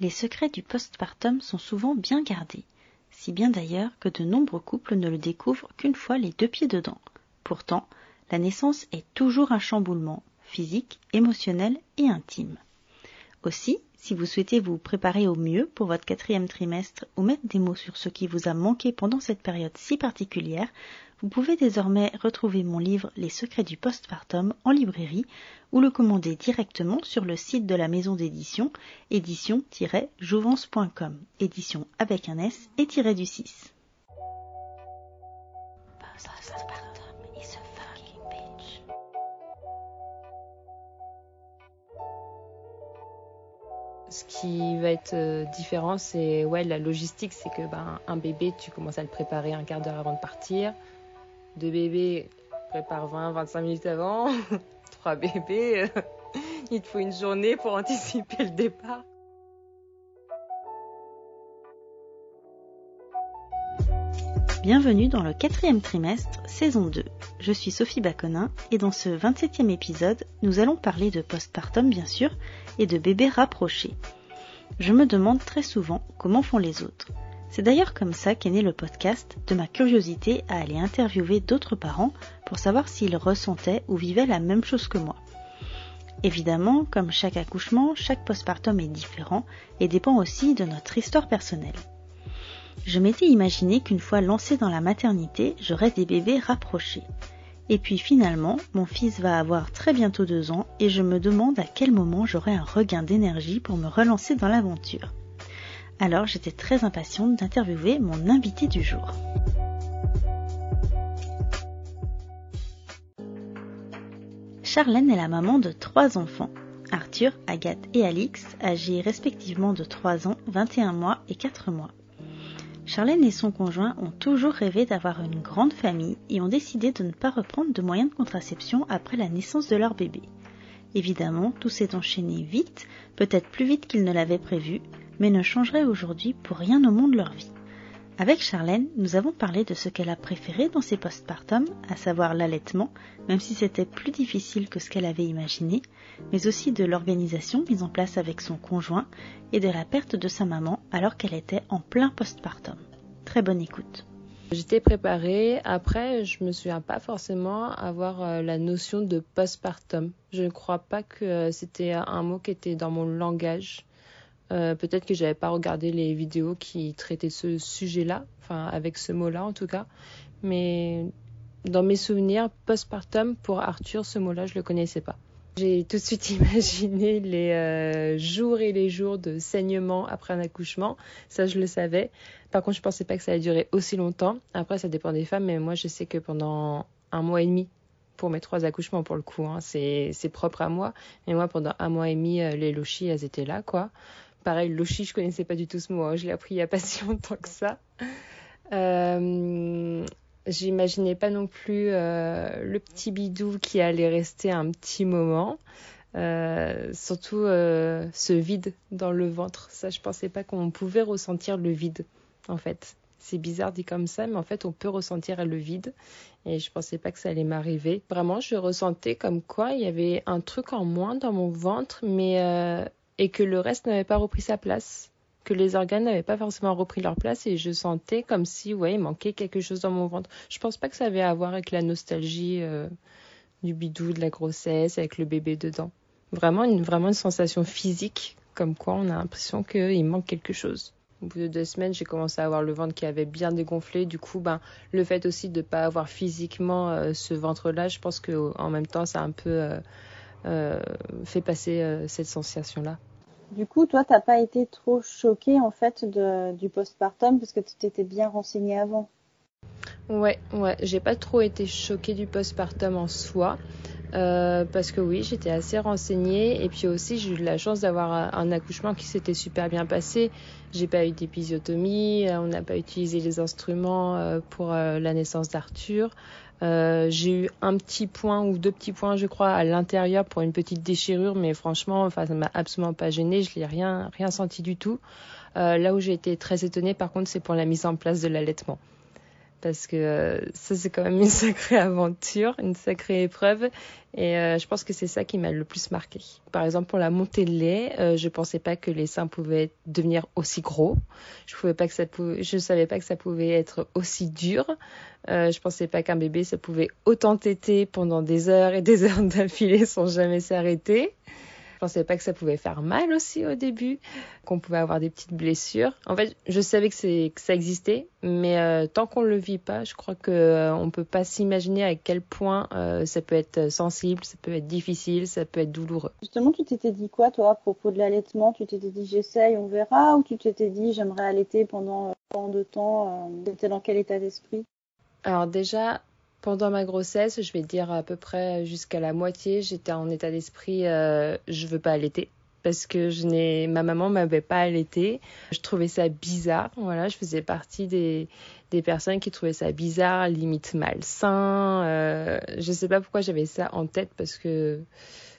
les secrets du postpartum sont souvent bien gardés, si bien d'ailleurs que de nombreux couples ne le découvrent qu'une fois les deux pieds dedans. Pourtant, la naissance est toujours un chamboulement physique, émotionnel et intime. Aussi, si vous souhaitez vous préparer au mieux pour votre quatrième trimestre ou mettre des mots sur ce qui vous a manqué pendant cette période si particulière, vous pouvez désormais retrouver mon livre Les secrets du postpartum en librairie ou le commander directement sur le site de la maison d'édition édition-jouvence.com, édition avec un S et tiré du 6. Ce qui va être euh, différent, c'est ouais, la logistique, c'est que ben, un bébé, tu commences à le préparer un quart d'heure avant de partir. Deux bébés, prépare 20-25 minutes avant. Trois bébés, euh, il te faut une journée pour anticiper le départ. Bienvenue dans le quatrième trimestre, saison 2. Je suis Sophie Baconin et dans ce 27e épisode, nous allons parler de postpartum bien sûr et de bébés rapprochés. Je me demande très souvent comment font les autres. C'est d'ailleurs comme ça qu'est né le podcast, de ma curiosité à aller interviewer d'autres parents pour savoir s'ils ressentaient ou vivaient la même chose que moi. Évidemment, comme chaque accouchement, chaque postpartum est différent et dépend aussi de notre histoire personnelle. Je m'étais imaginé qu'une fois lancée dans la maternité, j'aurais des bébés rapprochés. Et puis finalement, mon fils va avoir très bientôt deux ans et je me demande à quel moment j'aurai un regain d'énergie pour me relancer dans l'aventure. Alors j'étais très impatiente d'interviewer mon invité du jour. Charlène est la maman de trois enfants, Arthur, Agathe et Alix, âgés respectivement de 3 ans, 21 mois et 4 mois. Charlène et son conjoint ont toujours rêvé d'avoir une grande famille et ont décidé de ne pas reprendre de moyens de contraception après la naissance de leur bébé. Évidemment, tout s'est enchaîné vite, peut-être plus vite qu'ils ne l'avaient prévu, mais ne changerait aujourd'hui pour rien au monde leur vie. Avec Charlène, nous avons parlé de ce qu'elle a préféré dans ses postpartum, à savoir l'allaitement, même si c'était plus difficile que ce qu'elle avait imaginé, mais aussi de l'organisation mise en place avec son conjoint et de la perte de sa maman alors qu'elle était en plein postpartum. Très bonne écoute. J'étais préparée. Après, je me souviens pas forcément avoir euh, la notion de postpartum. Je ne crois pas que euh, c'était un mot qui était dans mon langage. Euh, peut-être que j'avais pas regardé les vidéos qui traitaient ce sujet-là, enfin avec ce mot-là en tout cas. Mais dans mes souvenirs, postpartum pour Arthur, ce mot-là, je le connaissais pas. J'ai tout de suite imaginé les euh, jours et les jours de saignement après un accouchement. Ça, je le savais. Par contre, je pensais pas que ça allait durer aussi longtemps. Après, ça dépend des femmes, mais moi, je sais que pendant un mois et demi, pour mes trois accouchements, pour le coup, hein, c'est propre à moi. Mais moi, pendant un mois et demi, euh, les lochis, elles étaient là, quoi. Pareil, lochi, je connaissais pas du tout ce mot. Hein. Je l'ai appris il y a pas si longtemps que ça. Euh, J'imaginais pas non plus euh, le petit bidou qui allait rester un petit moment. Euh, surtout euh, ce vide dans le ventre. Ça, je pensais pas qu'on pouvait ressentir le vide, en fait. C'est bizarre dit comme ça, mais en fait, on peut ressentir le vide. Et je pensais pas que ça allait m'arriver. Vraiment, je ressentais comme quoi il y avait un truc en moins dans mon ventre, mais et que le reste n'avait pas repris sa place, que les organes n'avaient pas forcément repris leur place et je sentais comme si ouais, il manquait quelque chose dans mon ventre. Je pense pas que ça avait à voir avec la nostalgie euh, du bidou, de la grossesse, avec le bébé dedans. Vraiment une, vraiment une sensation physique, comme quoi on a l'impression qu'il manque quelque chose. Au bout de deux semaines, j'ai commencé à avoir le ventre qui avait bien dégonflé. Du coup, ben, le fait aussi de ne pas avoir physiquement euh, ce ventre-là, je pense qu'en même temps, ça a un peu euh, fait passer euh, cette sensation-là. Du coup, toi, t'as pas été trop choquée en fait de, du postpartum parce que tu t'étais bien renseignée avant. Ouais, ouais, j'ai pas trop été choquée du postpartum en soi. Euh, parce que oui, j'étais assez renseignée et puis aussi j'ai eu la chance d'avoir un accouchement qui s'était super bien passé. J'ai pas eu d'épisiotomie, on n'a pas utilisé les instruments pour la naissance d'Arthur. Euh, j'ai eu un petit point ou deux petits points, je crois, à l'intérieur pour une petite déchirure, mais franchement, enfin, ça m'a absolument pas gêné. Je l'ai rien, rien senti du tout. Euh, là où j'ai été très étonnée, par contre, c'est pour la mise en place de l'allaitement, parce que euh, ça c'est quand même une sacrée aventure, une sacrée épreuve et euh, je pense que c'est ça qui m'a le plus marqué. Par exemple pour la montée de lait, euh, je pensais pas que les seins pouvaient devenir aussi gros. Je pouvais savais pas que ça pouvait être aussi dur. Euh, je pensais pas qu'un bébé ça pouvait autant téter pendant des heures et des heures d'affilée sans jamais s'arrêter. Je pensais pas que ça pouvait faire mal aussi au début, qu'on pouvait avoir des petites blessures. En fait, je savais que, ça existait, mais euh, tant qu'on le vit pas, je crois que euh, on peut pas s'imaginer à quel point euh, ça peut être sensible, ça peut être difficile, ça peut être douloureux. Justement, tu t'étais dit quoi toi à propos de l'allaitement? Tu t'étais dit j'essaye, on verra, ou tu t'étais dit j'aimerais allaiter pendant tant de temps T'étais dans quel état d'esprit? Alors déjà, pendant ma grossesse, je vais dire à peu près jusqu'à la moitié, j'étais en état d'esprit euh, je veux pas allaiter parce que je n'ai ma maman m'avait pas allaité. Je trouvais ça bizarre, voilà, je faisais partie des des personnes qui trouvaient ça bizarre, limite malsain. Euh, je sais pas pourquoi j'avais ça en tête parce que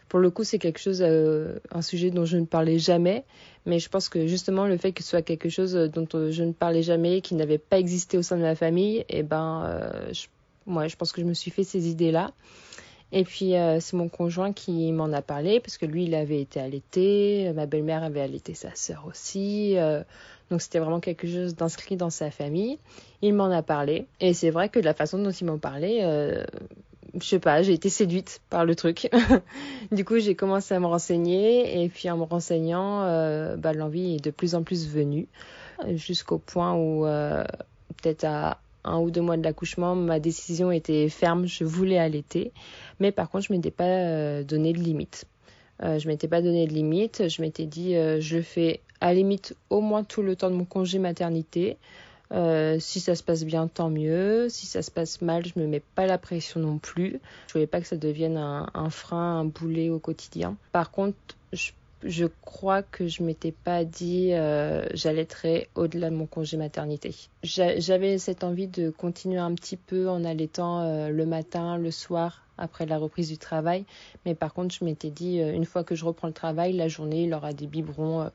pour le coup, c'est quelque chose, euh, un sujet dont je ne parlais jamais. Mais je pense que justement, le fait que ce soit quelque chose dont je ne parlais jamais, qui n'avait pas existé au sein de ma famille, et eh ben, euh, je moi, je pense que je me suis fait ces idées-là. Et puis, euh, c'est mon conjoint qui m'en a parlé, parce que lui, il avait été allaité, ma belle-mère avait allaité sa sœur aussi. Euh, donc, c'était vraiment quelque chose d'inscrit dans sa famille. Il m'en a parlé. Et c'est vrai que de la façon dont il m'en parlait, euh, je sais pas, j'ai été séduite par le truc. du coup, j'ai commencé à me renseigner. Et puis, en me renseignant, euh, bah, l'envie est de plus en plus venue. Jusqu'au point où, peut-être à un ou deux mois de l'accouchement, ma décision était ferme, je voulais allaiter. Mais par contre, je m'étais pas euh, donné de limite. Euh, je m'étais pas donné de limite. Je m'étais dit, euh, je fais à limite au moins tout le temps de mon congé maternité. si ça se passe bien, tant mieux. Si ça se passe mal, je me mets pas la pression non plus. Je voulais pas que ça devienne un, un frein, un boulet au quotidien. Par contre, je je crois que je m'étais pas dit euh, j'allaiterais au-delà de mon congé maternité. J'avais cette envie de continuer un petit peu en allaitant euh, le matin, le soir, après la reprise du travail. Mais par contre, je m'étais dit, euh, une fois que je reprends le travail, la journée, il aura des biberons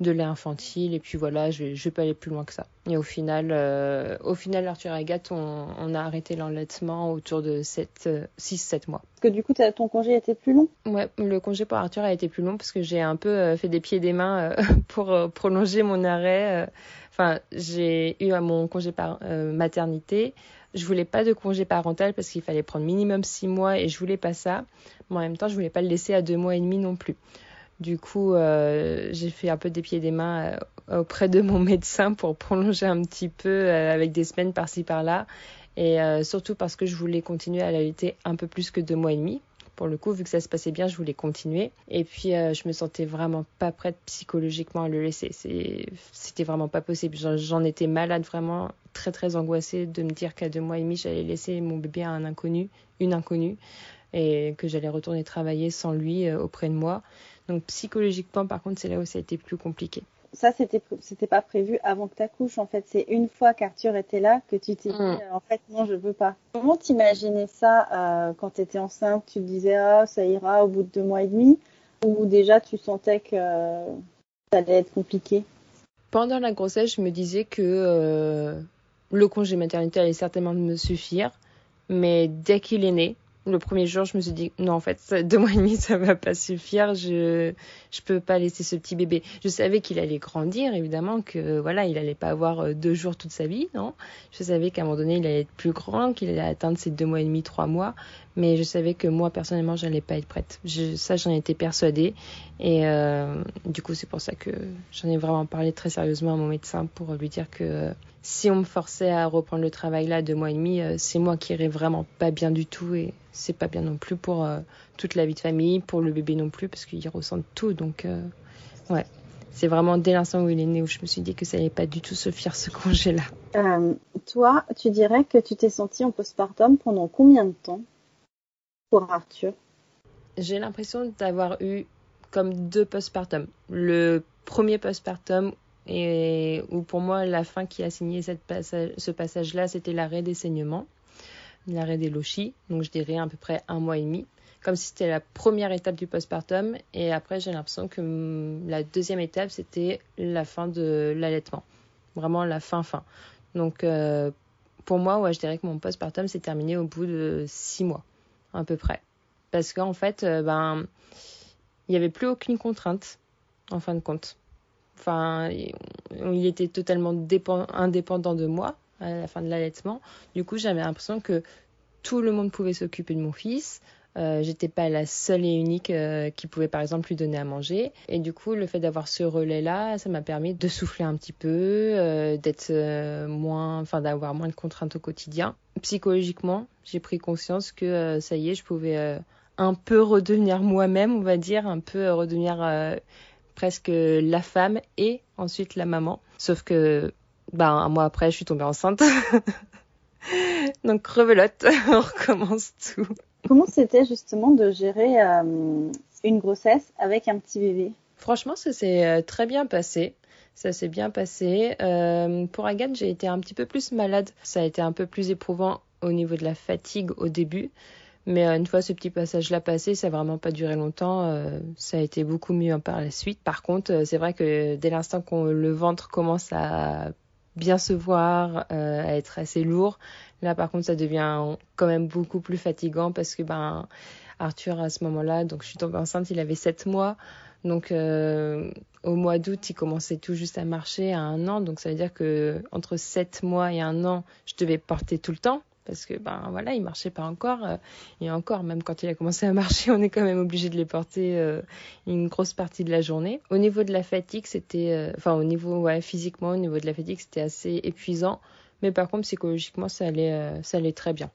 de lait infantile et puis voilà je je vais pas aller plus loin que ça. Et au final euh, au final Arthur et Agathe on, on a arrêté l'enlaitement autour de 7 6 7 mois. Parce que du coup ton congé a été plus long? Ouais le congé pour Arthur a été plus long parce que j'ai un peu euh, fait des pieds et des mains euh, pour prolonger mon arrêt enfin j'ai eu mon congé par maternité. Je voulais pas de congé parental parce qu'il fallait prendre minimum 6 mois et je voulais pas ça. Mais en même temps je voulais pas le laisser à deux mois et demi non plus du coup, euh, j'ai fait un peu des pieds et des mains euh, auprès de mon médecin pour prolonger un petit peu euh, avec des semaines par-ci par-là. Et surtout parce que je voulais continuer à l'allaiter un peu plus que deux mois et demi. Pour le coup, vu que ça se passait bien, je voulais continuer. Et puis, je me sentais vraiment pas prête psychologiquement à le laisser. C'était vraiment pas possible. J'en étais malade, vraiment très très angoissée de me dire qu'à deux mois et demi, j'allais laisser mon bébé à un inconnu, une inconnue, et que j'allais retourner travailler sans lui auprès de moi. Donc psychologiquement, par contre, c'est là où ça a été plus compliqué. Ça, c'était c'était pas prévu avant que tu accouches. En fait, c'est une fois qu'Arthur était là que tu t'es dit, mm. en fait, non, je veux pas. Comment t'imaginais ça euh, quand tu étais enceinte? Tu te disais, ah, ça ira au bout de deux mois et demi? Ou déjà, tu sentais que euh, ça allait être compliqué? Pendant la grossesse, je me disais que euh, le congé maternité allait certainement me suffire. Mais dès qu'il est né, le premier jour, je me suis dit non en fait, deux mois et demi ça va pas suffire, je je peux pas laisser ce petit bébé. Je savais qu'il allait grandir évidemment que voilà, il allait pas avoir euh, deux jours toute sa vie, non. Je savais qu'à un moment donné, il allait être plus grand, qu'il allait atteindre ses deux mois et demi, trois mois, mais je savais que moi personnellement, j'allais pas être prête. Ça, j'en étais persuadée et euh, du coup, c'est pour ça que j'en ai vraiment parlé très sérieusement à mon médecin pour lui dire que si on me forçait à reprendre le travail là deux mois et demi, euh, c'est moi qui irais vraiment pas bien du tout et c'est pas bien non plus pour euh, toute la vie de famille, pour le bébé non plus parce qu'il ressent tout. Donc euh, ouais, c'est vraiment dès l'instant où il est né où je me suis dit que ça allait pas du tout se faire ce congé là. toi, tu dirais que tu t'es sentie en postpartum pendant combien de temps pour Arthur? J'ai l'impression d'avoir eu comme deux postpartum. Le premier postpartum et où pour moi la fin qui a signé ce passage-là, c'était l'arrêt des saignements, l'arrêt des lochis, donc je dirais à peu près un mois et demi, comme si c'était la première étape du postpartum, et après j'ai l'impression que hum, la deuxième étape c'était la fin de l'allaitement, vraiment la fin fin. Donc euh, pour moi, ouais, je dirais que mon postpartum s'est terminé au bout de six mois, à peu près. Parce qu'en fait, euh, ben, il n'y avait plus aucune contrainte, en fin de compte. Enfin, il était totalement indépendant de moi à la fin de l'allaitement. Du coup, j'avais l'impression que tout le monde pouvait s'occuper de mon fils. Euh, j'étais pas la seule et unique euh, qui pouvait par exemple lui donner à manger. Et du coup, le fait d'avoir ce relais-là, ça m'a permis de souffler un petit peu, euh, d'être moins, enfin d'avoir moins de contraintes au quotidien. Psychologiquement, j'ai pris conscience que ça y est, je pouvais un peu redevenir moi-même, on va dire, un peu redevenir presque la femme et ensuite la maman. Sauf que, bah, un mois après, je suis tombée enceinte. Donc revelote, on recommence tout. Comment c'était justement de gérer euh, une grossesse avec un petit bébé? Franchement, ça s'est euh, très bien passé. Ça s'est bien passé. Euh, pour Agathe, j'ai été un petit peu plus malade. Ça a été un peu plus éprouvant au niveau de la fatigue au début. Mais une fois ce petit passage-là passé, ça n'a vraiment pas duré longtemps. ça a été beaucoup mieux par la suite. Par contre, c'est vrai que dès l'instant qu'on le ventre commence à bien se voir, à être assez lourd, Là, par contre, ça devient quand même beaucoup plus fatigant parce que ben Arthur à ce moment-là, donc je suis tombée enceinte, il avait 7 mois. Donc euh, au mois d'août, il commençait tout juste à marcher à un an. Donc ça veut dire que entre 7 mois et un an, je devais porter tout le temps parce que ben voilà, il marchait pas encore euh, et encore même quand il a commencé à marcher, on est quand même obligé de les porter euh, une grosse partie de la journée. Au niveau de la fatigue, c'était enfin au niveau ouais, physiquement, au niveau de la fatigue, c'était assez épuisant. Mais par contre, psychologiquement, ça allait, euh, très bien,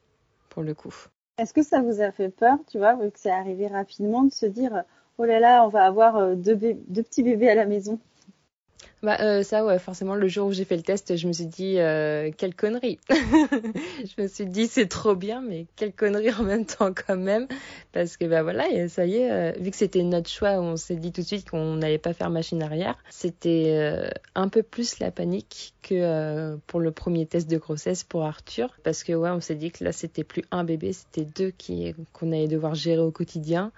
pour le coup. Est-ce que ça vous a fait peur, tu vois, vu que c'est arrivé rapidement, de se dire, oh là là, on va avoir euh, deux petits bébés à la maison? Bah euh, ça ouais forcément le jour où j'ai fait le test je me suis dit euh, quelle connerie. Je me suis dit c'est trop bien mais quelle connerie en même temps quand même. Parce que bah voilà ça y est euh, vu que c'était notre choix on s'est dit tout de suite qu'on n'allait pas faire machine arrière. C'était euh, un peu plus la panique que pour le premier test de grossesse pour Arthur. Parce que ouais on s'est dit que là c'était plus un bébé c'était deux qui qu'on allait devoir gérer au quotidien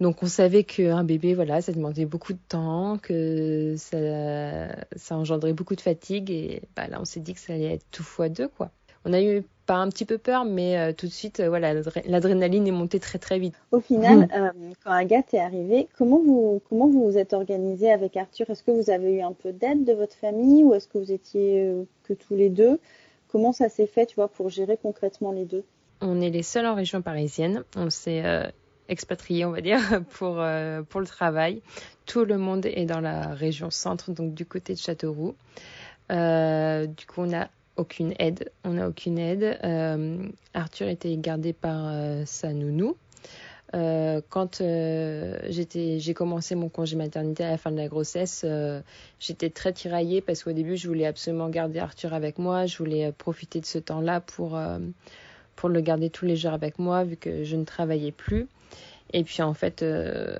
donc on savait qu'un bébé, voilà, ça demandait beaucoup de temps, que ça, ça engendrait beaucoup de fatigue et bah, là on s'est dit que ça allait être tout fois deux quoi. On a eu pas un petit peu peur, mais euh, tout de suite, euh, voilà, l'adrénaline est montée très très vite. Au final, mmh. euh, quand Agathe est arrivée, comment vous comment vous vous êtes organisé avec Arthur? Est-ce que vous avez eu un peu d'aide de votre famille ou est-ce que vous étiez que tous les deux? Comment ça s'est fait, tu vois, pour gérer concrètement les deux? On est les seuls en région parisienne. On s'est expatriés, on va dire, pour, euh, pour le travail. Tout le monde est dans la région centre, donc du côté de Châteauroux. Euh, du coup, on n'a aucune aide. On n'a aucune aide. Euh, Arthur était gardé par sa nounou. quand j'ai commencé mon congé maternité à la fin de la grossesse, j'étais très tiraillée parce qu'au début, je voulais absolument garder Arthur avec moi. Je voulais profiter de ce temps-là pour pour le garder tous les jours avec moi vu que je ne travaillais plus. Et puis en fait, euh,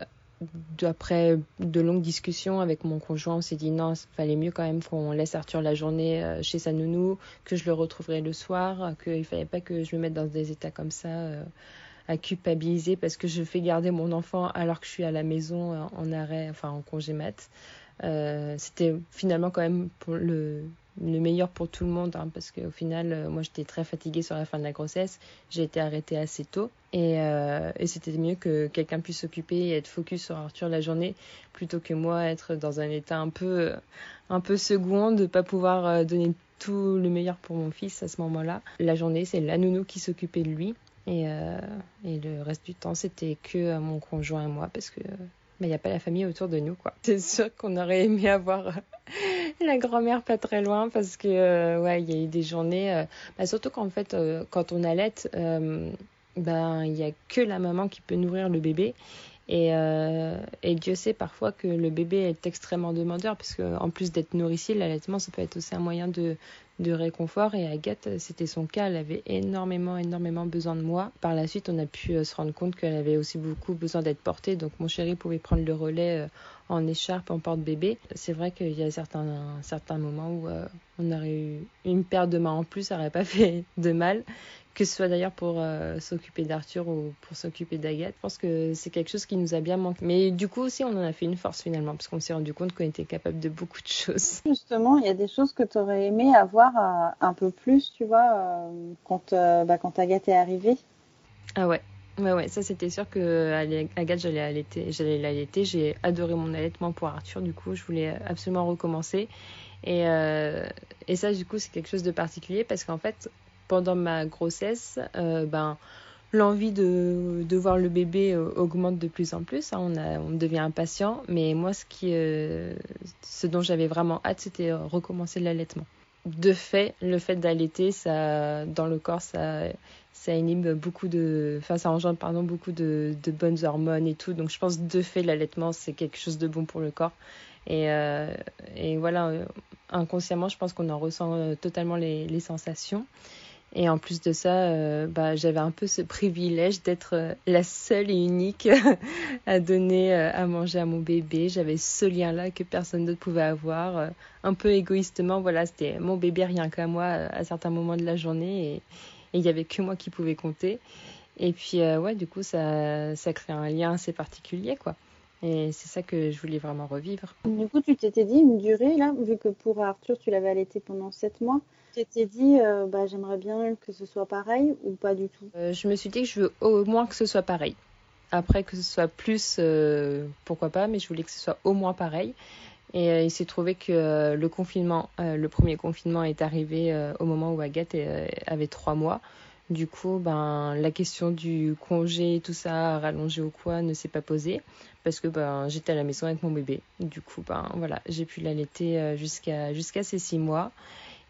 après de longues discussions avec mon conjoint, on s'est dit non, il fallait mieux quand même qu'on laisse Arthur la journée euh, chez sa nounou, que je le retrouverai le soir, qu'il fallait pas que je me mette dans des états comme ça euh, à culpabiliser parce que je fais garder mon enfant alors que je suis à la maison en arrêt, enfin en congé mat. C'était finalement quand même pour le le meilleur pour tout le monde hein, parce qu'au final euh, moi j'étais très fatiguée sur la fin de la grossesse. J'ai été arrêtée assez tôt. Et, euh, et c'était mieux que quelqu'un puisse s'occuper et être focus sur Arthur la journée plutôt que moi être dans un état un peu un peu second de pas pouvoir euh, donner tout le meilleur pour mon fils à ce moment-là. La journée c'est la nounou qui s'occupait de lui. Et, et le reste du temps c'était que mon conjoint et moi parce que mais il n'y a pas la famille autour de nous, quoi. C'est sûr qu'on aurait aimé avoir la grand-mère pas très loin parce que, euh, ouais, y a eu des journées, euh, bah, surtout qu'en fait, euh, quand on allait, ben, il n'y a que la maman qui peut nourrir le bébé. Et, et, Dieu sait parfois que le bébé est extrêmement demandeur parce qu'en plus d'être nourricier, l'allaitement, ça peut être aussi un moyen de, réconfort et Agathe, c'était son cas, elle avait énormément, énormément besoin de moi. Par la suite, on a pu euh, se rendre compte qu'elle avait aussi beaucoup besoin d'être portée, donc mon chéri pouvait prendre le relais euh, en écharpe, en porte-bébé. C'est vrai qu'il y a certains, certains moments où euh, on aurait eu une paire de mains en plus, ça n'aurait pas fait de mal que ce soit d'ailleurs pour euh, s'occuper d'Arthur ou pour s'occuper d'Agathe. Je pense que c'est quelque chose qui nous a bien manqué. Mais du coup aussi, on en a fait une force finalement, parce qu'on s'est rendu compte qu'on était capable de beaucoup de choses. Justement, il y a des choses que tu aurais aimé avoir euh, un peu plus, tu vois, euh, quand, bah, quand Agathe est arrivée? Ah ouais. Ouais, ouais, ça c'était sûr que Agathe, j'allais allaiter, j'allais l'allaiter. J'ai adoré mon allaitement pour Arthur, du coup, je voulais absolument recommencer. Et, et ça, du coup, c'est quelque chose de particulier parce qu'en fait, pendant ma grossesse, euh, ben, l'envie de, de, voir le bébé euh, augmente de plus en plus. Hein. on, a, on devient impatient. Mais moi, ce, qui, euh, ce dont j'avais vraiment hâte, c'était recommencer l'allaitement. De fait, le fait d'allaiter, ça, dans le corps, ça, ça inhibe beaucoup de, enfin, ça engendre pardon beaucoup de, de, bonnes hormones et tout. Donc, je pense de fait, l'allaitement, c'est quelque chose de bon pour le corps. Et, et voilà, inconsciemment, je pense qu'on en ressent totalement les, les sensations. Et en plus de ça, euh, bah, j'avais un peu ce privilège d'être euh, la seule et unique à donner euh, à manger à mon bébé. J'avais ce lien-là que personne d'autre pouvait avoir. un peu égoïstement, voilà, c'était mon bébé rien qu'à moi à certains moments de la journée et il n'y avait que moi qui pouvais compter. Et puis, ouais, du coup, ça, ça crée un lien assez particulier, quoi. Et c'est ça que je voulais vraiment revivre. Du coup, tu t'étais dit une durée, là, vu que pour Arthur, tu l'avais allaité pendant 7 mois. Tu t'es dit, euh, bah, j'aimerais bien que ce soit pareil ou pas du tout? Euh, Je me suis dit que je veux au moins que ce soit pareil. Après, que ce soit plus, euh, pourquoi pas, mais je voulais que ce soit au moins pareil. Et il s'est trouvé que le confinement, le premier confinement est arrivé au moment où Agathe avait trois mois. Du coup, ben, la question du congé, tout ça, rallongé ou quoi, ne s'est pas posée parce que ben, j'étais à la maison avec mon bébé. Du coup, ben, voilà, j'ai pu l'allaiter jusqu'à jusqu'à ses six mois.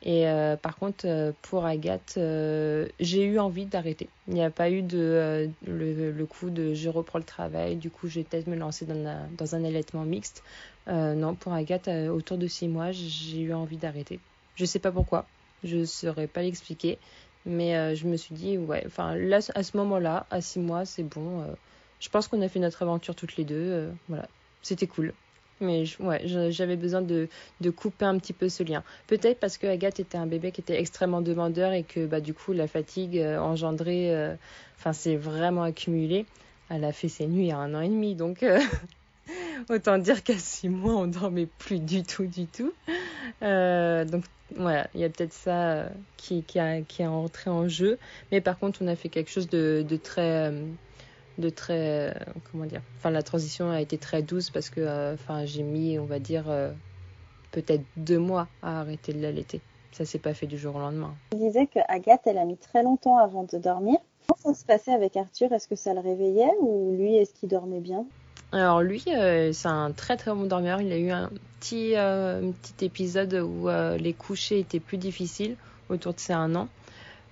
Et euh, par contre, euh, pour Agathe, euh, j'ai eu envie d'arrêter. Il n'y a pas eu de le, coup de je reprends le travail, du coup je vais peut-être me lancer dans, dans un allaitement mixte. non, pour Agathe, autour de six mois, j'ai eu envie d'arrêter. Je ne sais pas pourquoi, je ne saurais pas l'expliquer, mais je me suis dit, ouais, enfin là, à ce moment-là, à six mois, c'est bon. je pense qu'on a fait notre aventure toutes les deux. voilà, c'était cool. Mais ouais, j'avais besoin de, de, couper un petit peu ce lien. Peut-être parce que Agathe était un bébé qui était extrêmement demandeur et que bah, du coup la fatigue euh, engendrée, euh, enfin vraiment accumulé. Elle a fait ses nuits à un an et demi, donc euh, autant dire qu'à six mois on dormait plus du tout, du tout. donc voilà, il y a peut-être ça qui, qui, a, qui est entré en jeu. Mais par contre, on a fait quelque chose de, très de très comment dire enfin la transition a été très douce parce que euh, j'ai mis on va dire euh, peut-être deux mois à arrêter de l'allaiter. Ça s'est pas fait du jour au lendemain. Tu disais que Agathe elle a mis très longtemps avant de dormir. Comment ça se passait avec Arthur? Est-ce que ça le réveillait ou lui est-ce qu'il dormait bien? Alors lui, euh, c'est un très très bon dormeur. Il a eu un petit, petit épisode où les couchers étaient plus difficiles autour de ses un an.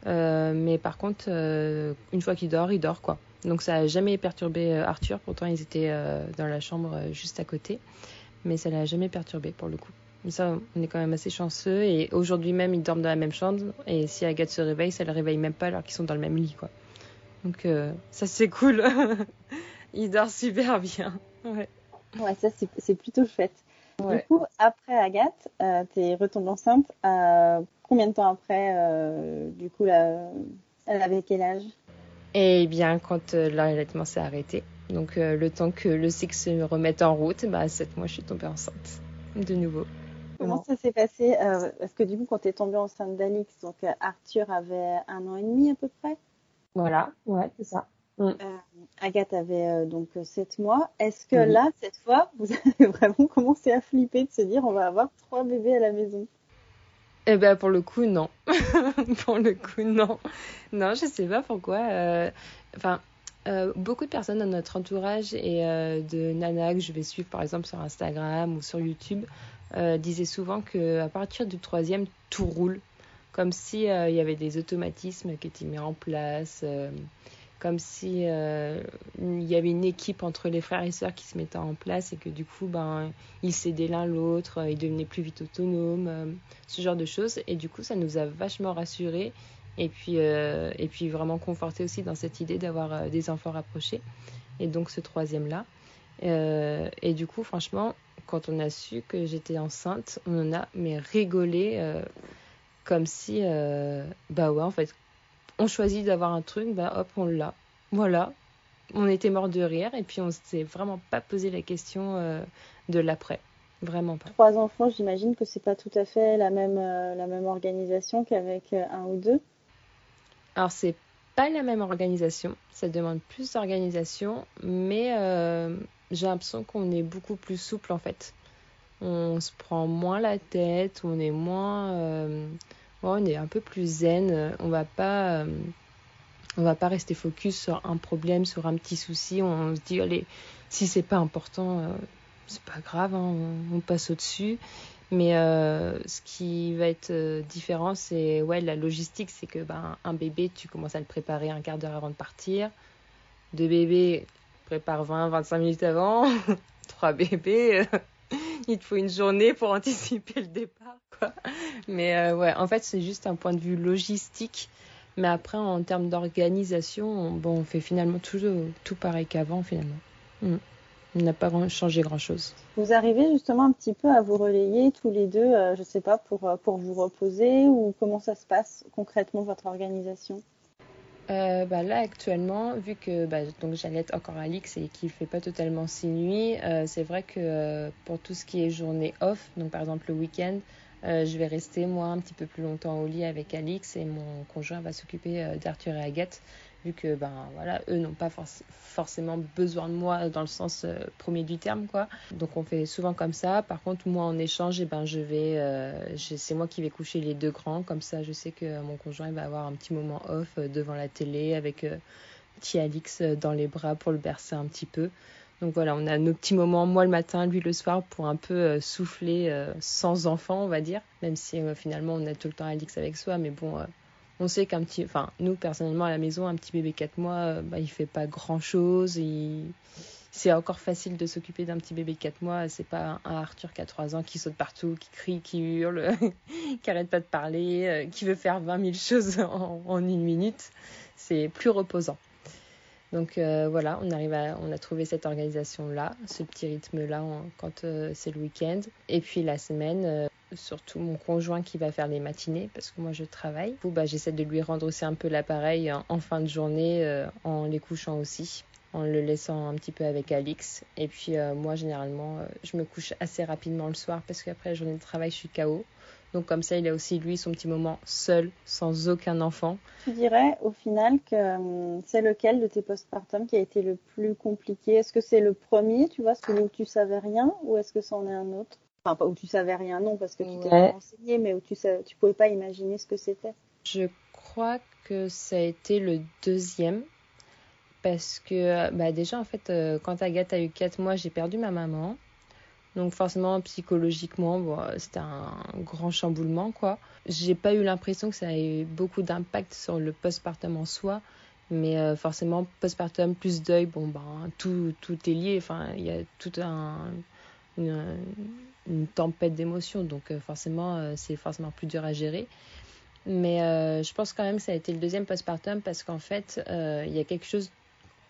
mais par contre, une fois qu'il dort, il dort quoi. Donc ça n'a jamais perturbé euh, Arthur, pourtant ils étaient euh, dans la chambre euh, juste à côté, mais ça l'a jamais perturbé pour le coup. ça, on est quand même assez chanceux et aujourd'hui même ils dorment dans la même chambre et si Agathe se réveille, ça ne le réveille même pas alors qu'ils sont dans le même lit quoi. Donc ça c'est cool. il dort super bien. Ouais. Ouais, ça c'est plutôt chouette. Du coup, après Agathe, tu es retombée enceinte. combien de temps après, du coup, elle avait quel âge? Et bien, quand euh, l'allaitement s'est arrêté, donc euh, le temps que le cycle se remette en route, bah, à 7 mois, je suis tombée enceinte de nouveau. Comment ça s'est passé euh, Parce que du coup, quand tu es tombée enceinte d'Alix, donc Arthur avait un an et demi à peu près? Voilà, ouais, c'est ça. Mm. Agathe avait donc 7 mois. Est-ce que là, cette fois, vous avez vraiment commencé à flipper de se dire on va avoir trois bébés à la maison? Eh ben pour le coup non. pour le coup non. Non, je sais pas pourquoi. Euh, enfin, euh, beaucoup de personnes dans notre entourage et euh, de Nana que je vais suivre par exemple sur Instagram ou sur YouTube disaient souvent que à partir du troisième tout roule, comme si il y avait des automatismes qui étaient mis en place comme si euh, il y avait une équipe entre les frères et sœurs qui se mettait en place et que du coup ben ils s'aidaient l'un l'autre, ils devenaient plus vite autonomes, euh, ce genre de choses. Et du coup ça nous a vachement rassurés et puis euh, et puis vraiment conforté aussi dans cette idée d'avoir des enfants rapprochés. Et donc ce troisième là et du coup franchement quand on a su que j'étais enceinte on en a mais rigolé comme si bah ouais en fait on choisit d'avoir un truc, bah hop, on l'a. Voilà. On était mort de rire et puis on s'est vraiment pas posé la question euh, de l'après. Vraiment pas. Trois enfants, j'imagine que c'est pas tout à fait la même, euh, la même organisation qu'avec euh, un ou deux. Alors c'est pas la même organisation, ça demande plus d'organisation, mais j'ai l'impression qu'on est beaucoup plus souple en fait. On se prend moins la tête, on est moins on est un peu plus zen. On va pas, euh, on va pas rester focus sur un problème, sur un petit souci. On se dit, allez, si c'est pas important, euh, c'est pas grave, hein, on, passe au-dessus. Mais euh, ce qui va être différent, c'est ouais, la logistique, c'est que ben, un bébé, tu commences à le préparer un quart d'heure avant de partir. Deux bébés, prépare 20-25 minutes avant. Trois bébés, il te faut une journée pour anticiper le départ, quoi. Mais euh, ouais, en fait, c'est juste un point de vue logistique. Mais après, en termes d'organisation, on, bon, on fait finalement tout, tout pareil qu'avant, finalement. Mm. On n'a pas changé grand-chose. Vous arrivez justement un petit peu à vous relayer tous les deux, euh, je ne sais pas, pour, euh, pour vous reposer ou comment ça se passe concrètement votre organisation? Euh, bah là actuellement, vu que bah, donc j'allais encore Alix et qu'il fait pas totalement six nuits, euh, c'est vrai que euh, pour tout ce qui est journée off, donc par exemple le week-end, je vais rester moi un petit peu plus longtemps au lit avec Alix et mon conjoint va s'occuper d'Arthur et Agathe que ben voilà eux n'ont pas forcément besoin de moi dans le sens euh, premier du terme quoi. Donc on fait souvent comme ça. Par contre moi en échange et eh ben je vais euh, c'est moi qui vais coucher les deux grands. Comme ça je sais que mon conjoint va avoir un petit moment off euh, devant la télé avec petit Alix dans les bras pour le bercer un petit peu. Donc voilà, on a nos petits moments, moi le matin, lui le soir, pour un peu souffler sans enfant, on va dire. Même si finalement on a tout le temps Alix avec soi, mais bon, on sait qu'un petit, enfin nous personnellement à la maison, un petit bébé 4 mois, euh, bah, il fait pas grand chose. C'est encore facile de s'occuper d'un petit bébé 4 mois. C'est pas un Arthur qui a 3 ans qui saute partout, qui crie, qui hurle, qui arrête pas de parler, euh, qui veut faire 20 000 choses en, une minute. C'est plus reposant. Donc euh, voilà, on arrive à, on a trouvé cette organisation là, ce petit rythme là quand c'est le week-end. Et puis la semaine, surtout mon conjoint qui va faire les matinées parce que moi je travaille. Du bah, j'essaie de lui rendre aussi un peu l'appareil en fin de journée euh, en les couchant aussi, en le laissant un petit peu avec Alix. Et puis euh, moi généralement euh, je me couche assez rapidement le soir parce qu'après la journée de travail je suis KO. Donc comme ça il a aussi lui son petit moment seul, sans aucun enfant. Tu dirais au final que hum, c'est lequel de tes postpartum qui a été le plus compliqué? Est-ce que c'est le premier, tu vois, celui où tu savais rien, ou est-ce que c'en est un autre? Enfin, où tu savais rien, non, parce que tu t'es renseigné, mais où tu ne tu pouvais pas imaginer ce que c'était. Je crois que ça a été le deuxième. Parce que, bah déjà, en fait, euh, quand Agathe a eu 4 mois, j'ai perdu ma maman. Donc forcément, psychologiquement, bon, c'était un grand chamboulement, quoi. J'ai pas eu l'impression que ça ait eu beaucoup d'impact sur le postpartum en soi. Mais euh, forcément, postpartum plus deuil, bon, ben, tout, tout est lié. Enfin, il y a tout un, une, tempête d'émotions, donc euh, forcément, euh, c'est forcément plus dur à gérer. Mais euh, je pense quand même que ça a été le deuxième postpartum parce qu'en fait, il y a quelque chose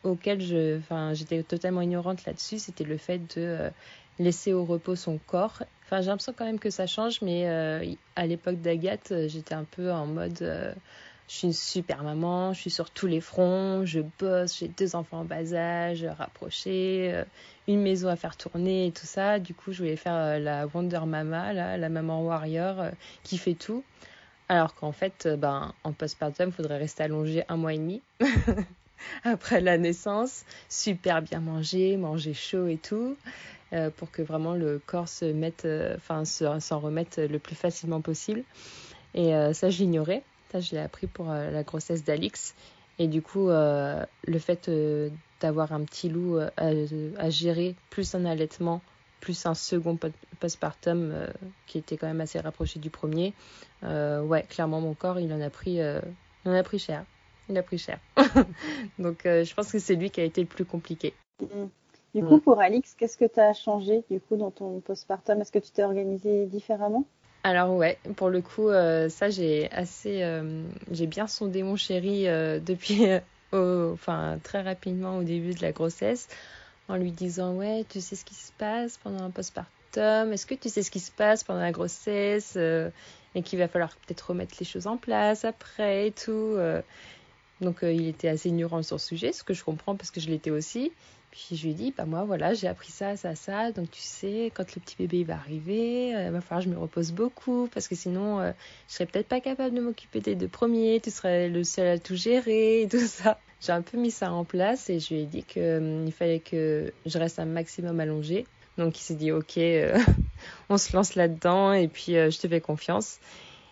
auquel j'étais totalement ignorante là-dessus, c'était le fait de laisser au repos son corps. Enfin, j'ai l'impression quand même que ça change, mais à l'époque d'Agathe, j'étais un peu en mode je suis une super maman, je suis sur tous les fronts, je bosse, j'ai deux enfants en bas âge, rapprochés, euh, une maison à faire tourner et tout ça. Du coup, je voulais faire euh, la Wonder Mama, la maman warrior euh, qui fait tout. Alors qu'en fait, ben, en postpartum, il faudrait rester allongé un mois et demi après la naissance, super bien manger, manger chaud et tout, pour que vraiment le corps se mette, enfin, s'en remette le plus facilement possible. Et ça, j'ignorais. Je l'ai appris pour euh, la grossesse d'Alix. Et du coup, euh, le fait euh, d'avoir un petit loup à, gérer, plus un allaitement, plus un second postpartum qui était quand même assez rapproché du premier, ouais, clairement, mon corps, il en a pris, en a pris cher. Il a pris cher. Donc, je pense que c'est lui qui a été le plus compliqué. Du coup, pour Alix, qu'est-ce que tu as changé du coup dans ton postpartum? Est-ce que tu t'es organisé différemment? Alors ouais, pour le coup, euh, ça j'ai assez, euh, j'ai bien sondé mon chéri euh, depuis, enfin très rapidement au début de la grossesse, en lui disant ouais, tu sais ce qui se passe pendant un postpartum, est-ce que tu sais ce qui se passe pendant la grossesse et qu'il va falloir peut-être remettre les choses en place après et tout. Donc il était assez ignorant sur ce sujet, ce que je comprends parce que je l'étais aussi. Puis je lui ai dit, bah moi voilà, j'ai appris ça, ça, ça. Donc tu sais, quand le petit bébé va arriver, il va falloir que je me repose beaucoup parce que sinon, je je serais peut-être pas capable de m'occuper des deux premiers. Tu serais le seul à tout gérer et tout ça. J'ai un peu mis ça en place et je lui ai dit qu'il fallait que je reste un maximum allongée. Donc il s'est dit, ok, on se lance là-dedans et puis je te fais confiance.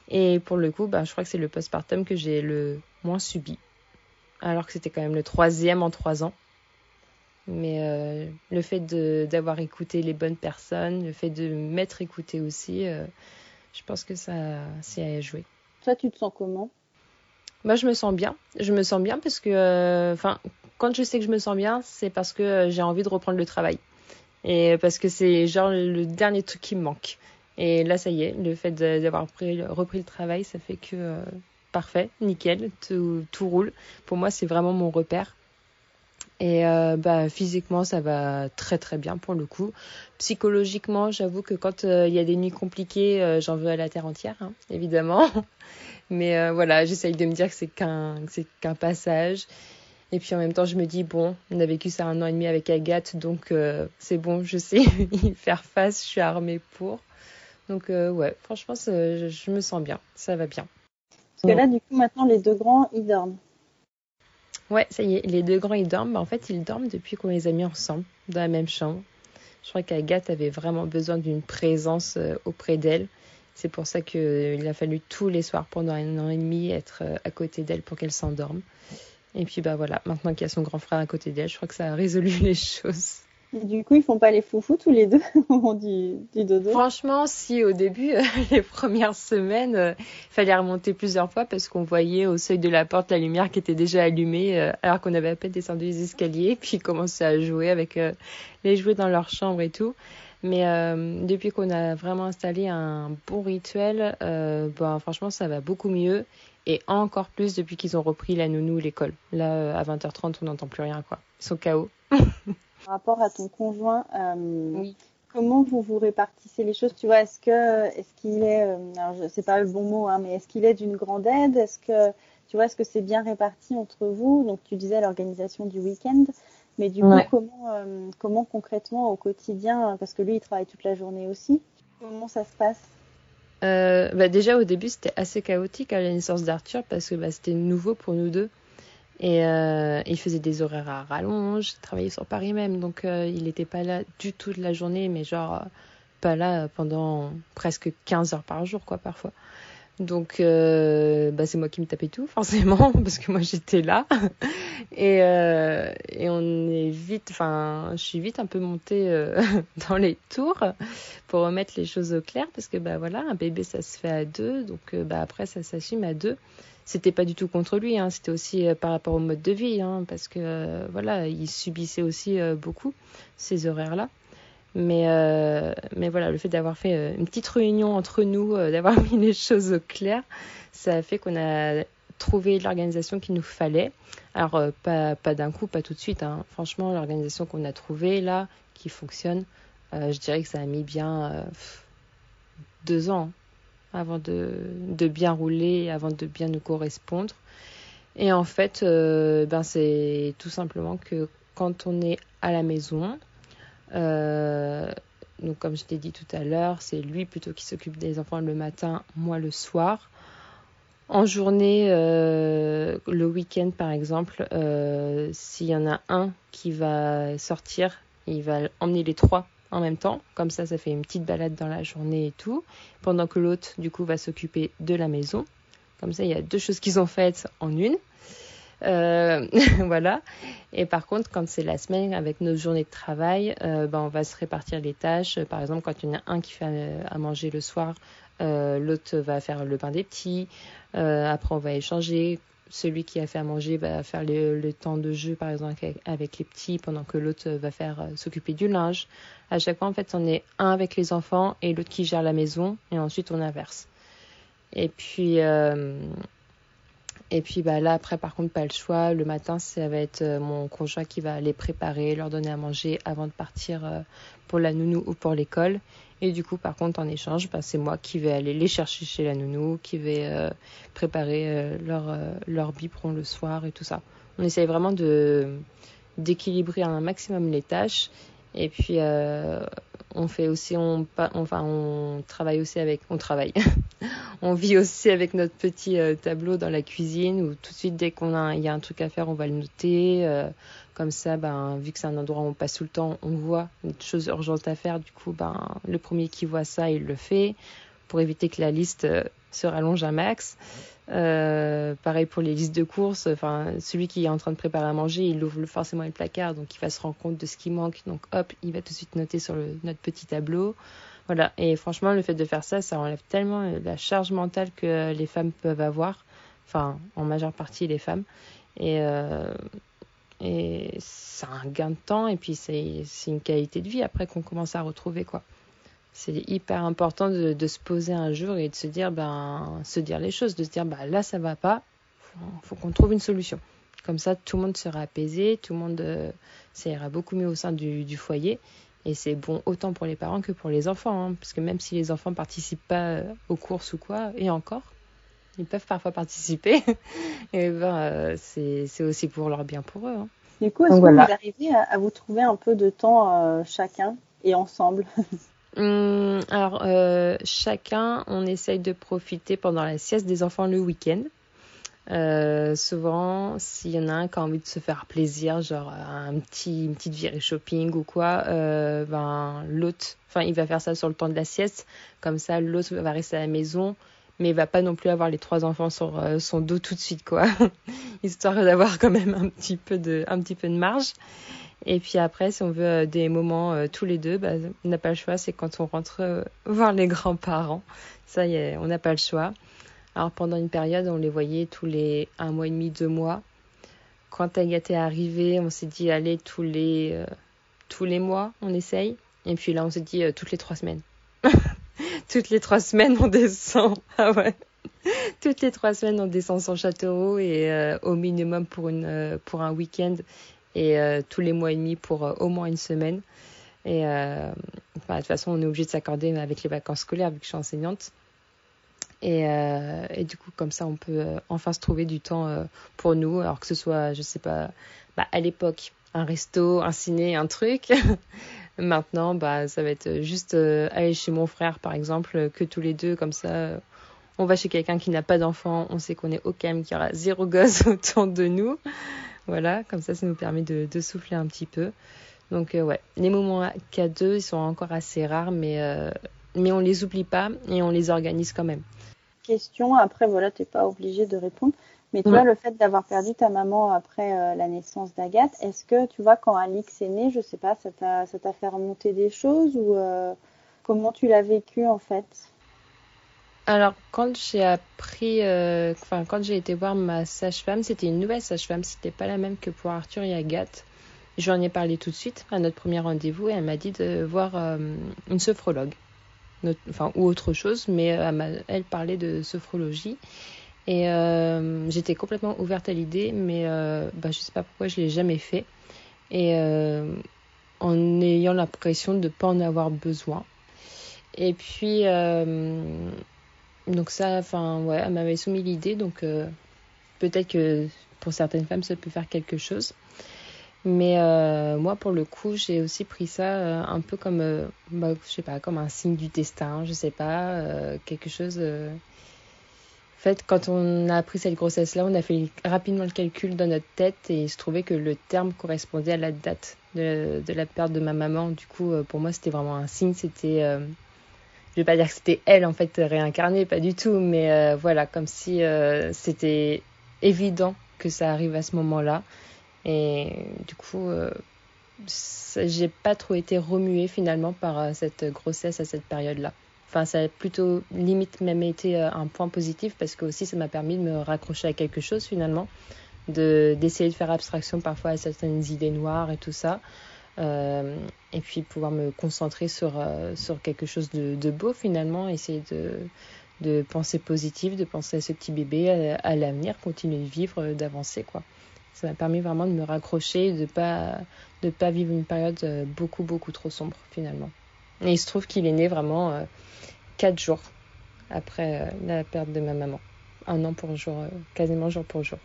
Et pour le coup, bah, je crois que c'est le postpartum que j'ai le moins subi. Alors que c'était quand même le troisième en trois ans. Mais euh, le fait d'avoir écouté les bonnes personnes, le fait de m'être écouté aussi, euh, je pense que ça, c'est à jouer. Toi, tu te sens comment? Moi, je me sens bien. Je me sens bien parce que, euh, enfin, quand je sais que je me sens bien, c'est parce que j'ai envie de reprendre le travail. Et parce que c'est genre le dernier truc qui me manque. Et là, ça y est, le fait d'avoir repris, repris, le travail, ça fait que parfait, nickel, tout, tout roule. Pour moi, c'est vraiment mon repère. Et euh, bah, physiquement, ça va très très bien pour le coup. Psychologiquement, j'avoue que quand euh, il y a des nuits compliquées, euh, j'en veux à la terre entière, hein, évidemment. Mais voilà, j'essaye de me dire que c'est qu'un passage. Et puis en même temps, je me dis, bon, on a vécu ça un an et demi avec Agathe, donc c'est bon, je sais y faire face, je suis armée pour. Donc ouais, franchement, je, je, me sens bien, ça va bien. Parce que là, du coup, maintenant, les deux grands, ils dorment. Ouais, ça y est, les deux grands ils dorment. Mais en fait, ils dorment depuis qu'on les a mis ensemble dans la même chambre. Je crois qu'Agathe avait vraiment besoin d'une présence euh, auprès d'elle. C'est pour ça qu'il euh, a fallu tous les soirs pendant un an et demi être euh, à côté d'elle pour qu'elle s'endorme. Et puis bah voilà, maintenant qu'il y a son grand frère à côté d'elle, je crois que ça a résolu les choses du coup, ils font pas les foufous tous les deux au moment du, dodo Franchement, si au début, les premières semaines, euh, fallait remonter plusieurs fois parce qu'on voyait au seuil de la porte la lumière qui était déjà allumée euh, alors qu'on avait à peine descendu les escaliers, puis ils commençaient à jouer avec euh, les jouets dans leur chambre et tout. Mais depuis qu'on a vraiment installé un bon rituel, ben, franchement, ça va beaucoup mieux. Et encore plus depuis qu'ils ont repris la nounou l'école. Là, à 20h30, on n'entend plus rien, quoi. Ils sont KO. Par rapport à ton conjoint, euh, comment vous vous répartissez les choses? Tu vois, est-ce que est-ce qu'il est, euh, alors je sais pas le bon mot, hein, mais est-ce qu'il est d'une grande aide? Est-ce que tu vois, est-ce que c'est bien réparti entre vous? Donc tu disais l'organisation du week-end, mais du coup comment euh, comment concrètement au quotidien, parce que lui il travaille toute la journée aussi, comment ça se passe? Bah déjà au début c'était assez chaotique à la naissance d'Arthur parce que bah, c'était nouveau pour nous deux. Et euh, il faisait des horaires à rallonge, il travaillait sur Paris même, donc euh, il n'était pas là du tout de la journée, mais genre euh, pas là pendant presque 15 heures par jour, quoi, parfois. Donc, euh, bah, c'est moi qui me tapais tout, forcément, parce que moi j'étais là. Et, euh, et on est vite, enfin, je suis vite un peu montée euh, dans les tours pour remettre les choses au clair, parce que bah voilà, un bébé ça se fait à deux, donc bah après ça s'assume à deux c'était pas du tout contre lui, hein, c'était aussi euh, par rapport au mode de vie, hein, parce que euh, voilà, il subissait aussi euh, beaucoup ces horaires-là. Mais, mais voilà, le fait d'avoir fait une petite réunion entre nous, d'avoir mis les choses au clair, ça a fait qu'on a trouvé l'organisation qu'il nous fallait. Alors, pas, pas d'un coup, pas tout de suite. Hein. Franchement, l'organisation qu'on a trouvée là, qui fonctionne, je dirais que ça a mis bien deux ans avant de, bien rouler, avant de bien nous correspondre. Et en fait, euh, ben c'est tout simplement que quand on est à la maison, euh, donc comme je t'ai dit tout à l'heure, c'est lui plutôt qui s'occupe des enfants le matin, moi le soir. En journée, euh, le week-end par exemple, s'il y en a un qui va sortir, il va emmener les trois en même temps. Comme ça, ça fait une petite balade dans la journée et tout. Pendant que l'autre, du coup, va s'occuper de la maison. Comme ça, il y a deux choses qu'ils ont faites en une. Euh, voilà. Et par contre, quand c'est la semaine avec nos journées de travail, euh, ben, on va se répartir les tâches. Par exemple, quand il y en a un qui fait à manger le soir, euh, l'autre va faire le pain des petits. après, on va échanger celui qui a fait à manger va faire le, temps de jeu, par exemple, avec, les petits, pendant que l'autre va faire euh, s'occuper du linge. À chaque fois, en fait, on est un avec les enfants et l'autre qui gère la maison, et ensuite on inverse. Et puis, euh, et puis bah, là, après, par contre, pas le choix. Le matin, ça va être euh, mon conjoint qui va les préparer, leur donner à manger avant de partir pour la nounou ou pour l'école. Et du coup, par contre, en échange, bah, c'est moi qui vais aller les chercher chez la nounou, qui vais euh, préparer euh, leur, euh, leur biberon le soir et tout ça. On essaye vraiment de d'équilibrer un maximum les tâches. Et puis, on fait aussi, on, enfin, on travaille aussi avec, on travaille. on vit aussi avec notre petit tableau dans la cuisine où tout de suite, dès qu'on a, il y a un truc à faire, on va le noter. Comme ça, ben, vu que c'est un endroit où on passe tout le temps, on voit une chose urgente à faire. Du coup, ben, le premier qui voit ça, il le fait pour éviter que la liste euh, se rallonge un max. Euh, pareil pour les listes de courses. Enfin, celui qui est en train de préparer à manger, il ouvre forcément le placard, donc il va se rendre compte de ce qui manque. Donc hop, il va tout de suite noter sur notre petit tableau. Et franchement, le fait de faire ça, ça enlève tellement la charge mentale que les femmes peuvent avoir. Enfin, en majeure partie les femmes. Et euh, et c'est un gain de temps et puis c'est une qualité de vie après qu'on commence à retrouver quoi. C'est hyper important de, se poser un jour et de se dire ben se dire les choses, de se dire bah là ça va pas, faut, faut qu'on trouve une solution. Comme ça tout le monde sera apaisé, tout le monde euh, ça ira beaucoup mieux au sein du foyer et c'est bon autant pour les parents que pour les enfants hein, parce que même si les enfants participent pas aux courses ou quoi et encore ils peuvent parfois participer. et ben, euh, c'est aussi pour leur bien pour eux. Hein. Du coup, est-ce que vous arrivez à, vous trouver un peu de temps euh, chacun et ensemble hum, Alors, euh, chacun, on essaye de profiter pendant la sieste des enfants le week-end. Souvent, s'il y en a un qui a envie de se faire plaisir, genre un petit, une petite virée shopping ou quoi, ben l'autre, enfin il va faire ça sur le temps de la sieste, comme ça l'autre va rester à la maison, mais il va pas non plus avoir les trois enfants sur euh, son dos tout de suite quoi. Histoire d'avoir quand même un petit peu de un petit peu de marge. Et puis après si on veut euh, des moments euh, tous les deux bah, on n'a pas le choix c'est quand on rentre voir les grands-parents. Ça y est on n'a pas le choix alors pendant une période on les voyait tous les un mois et demi deux mois quand Agathe est arrivée on s'est dit allez tous les tous les mois on essaye et puis là on s'est dit toutes les trois semaines toutes les trois semaines, on descend. Ah ouais. Toutes les trois semaines, on descend son château et euh, au minimum pour, une, euh, pour un week-end et euh, tous les mois et demi pour au moins une semaine. Et bah, de toute façon, on est obligé de s'accorder avec les vacances scolaires vu que je suis enseignante. Et, et du coup, comme ça, on peut enfin se trouver du temps pour nous, alors que ce soit, je sais pas, bah, à l'époque, un resto, un ciné, un truc. Maintenant, bah, ça va être juste euh, aller chez mon frère, par exemple, que tous les deux, comme ça, euh, on va chez quelqu'un qui n'a pas d'enfant, on sait qu'on est au calme, qu'il y aura zéro gosse autour de nous. Voilà, comme ça, ça nous permet de, souffler un petit peu. Donc, euh, ouais, les moments k 2 ils sont encore assez rares, mais, mais on les oublie pas et on les organise quand même. Question, après, voilà, t'es pas obligé de répondre. Mais tu vois, le fait d'avoir perdu ta maman après euh, la naissance d'Agathe, est-ce que tu vois, quand Alix est née, je sais pas, ça t'a, fait remonter des choses ou euh, comment tu l'as vécu en fait? Alors, quand j'ai appris, euh, enfin, quand j'ai été voir ma sage-femme, c'était une nouvelle sage-femme, c'était pas la même que pour Arthur et Agathe. Je lui en ai parlé tout de suite à notre premier rendez-vous et elle m'a dit de voir une sophrologue, ou autre chose, mais elle, elle parlait de sophrologie. Et euh, j'étais complètement ouverte à l'idée, mais euh, bah, je sais pas pourquoi je l'ai jamais fait. Et euh, en ayant l'impression de ne pas en avoir besoin. Et puis, euh, donc ça, enfin, ouais, elle m'avait soumis l'idée, donc euh, peut-être que pour certaines femmes, ça peut faire quelque chose. Mais euh, moi, pour le coup, j'ai aussi pris ça un peu comme, bah, je sais pas, comme un signe du destin, je sais pas, quelque chose fait, quand on a appris cette grossesse-là, on a fait rapidement le calcul dans notre tête et il se trouvait que le terme correspondait à la date de, la perte de ma maman. Du coup, euh, pour moi, c'était vraiment un signe. C'était, euh, je vais pas dire que c'était elle en fait réincarnée, pas du tout, mais euh, voilà, comme si c'était évident que ça arrive à ce moment-là. Et du coup, j'ai pas trop été remuée finalement par cette grossesse à cette période-là. Enfin, ça a plutôt limite même été euh, un point positif parce que aussi ça m'a permis de me raccrocher à quelque chose finalement, de d'essayer de faire abstraction parfois à certaines idées noires et tout ça. Euh, et puis pouvoir me concentrer sur, euh, sur quelque chose de, de, beau finalement, essayer de, de penser positif, de penser à ce petit bébé, à, à l'avenir, continuer de vivre, d'avancer quoi. Ça m'a permis vraiment de me raccrocher, de pas de pas vivre une période beaucoup beaucoup trop sombre finalement. Et il se trouve qu'il est né vraiment euh, quatre jours après la perte de ma maman. Un an pour jour, quasiment jour pour jour.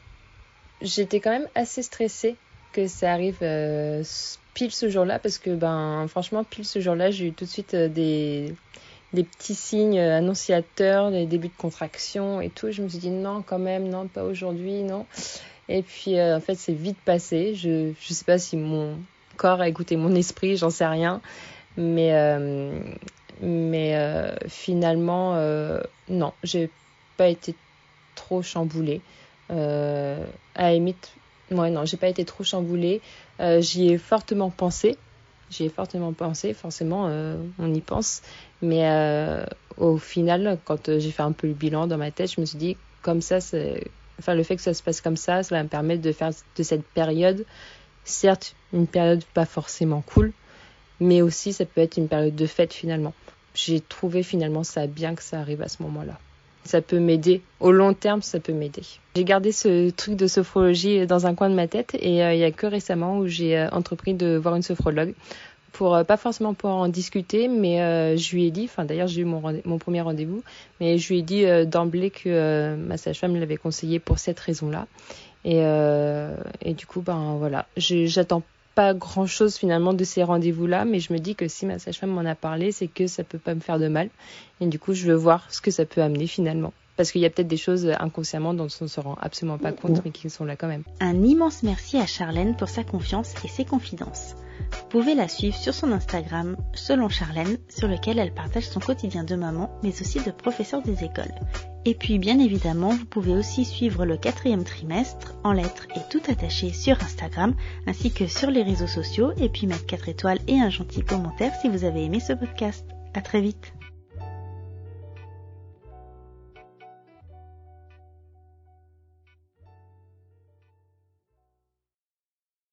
J'étais quand même assez stressée que ça arrive pile ce jour-là parce que ben franchement pile ce jour-là j'ai eu tout de suite des des petits signes annonciateurs, des débuts de contraction et tout. Je me suis dit non, quand même, non, pas aujourd'hui, non. Et puis euh, en fait, c'est vite passé. Je ne sais pas si mon corps a écouté mon esprit, j'en sais rien. Mais, euh, mais euh, finalement, non, j'ai pas été trop chamboulée. à la limite, ouais, non, j'ai pas été trop chamboulée. J'y ai fortement pensé J'y ai fortement pensé, forcément, on y pense. Mais au final, quand j'ai fait un peu le bilan dans ma tête, je me suis dit, comme ça, enfin, le fait que ça se passe comme ça, ça va me permettre de faire de cette période, certes, une période pas forcément cool, mais aussi ça peut être une période de fête finalement. J'ai trouvé finalement ça bien que ça arrive à ce moment-là ça peut m'aider. Au long terme, ça peut m'aider. J'ai gardé ce truc de sophrologie dans un coin de ma tête et euh, il y a que récemment où j'ai euh, entrepris de voir une sophrologue pour euh, pas forcément pour en discuter, mais je lui ai dit, enfin d'ailleurs j'ai eu mon, mon premier rendez-vous, mais je lui ai dit d'emblée que ma sage-femme l'avait conseillé pour cette raison-là. Et, et du coup, ben voilà, j'attends pas grand chose finalement de ces rendez-vous-là, mais je me dis que si ma sage-femme m'en a parlé, c'est que ça peut pas me faire de mal. Et du coup, je veux voir ce que ça peut amener finalement. Parce qu'il y a peut-être des choses inconsciemment dont on ne se rend absolument pas compte, mais qui sont là quand même. Un immense merci à Charlène pour sa confiance et ses confidences. Vous pouvez la suivre sur son Instagram, selon Charlène, sur lequel elle partage son quotidien de maman, mais aussi de professeur des écoles. Et puis bien évidemment, vous pouvez aussi suivre le quatrième trimestre en lettres et tout attaché sur Instagram, ainsi que sur les réseaux sociaux, et puis mettre 4 étoiles et un gentil commentaire si vous avez aimé ce podcast. À très vite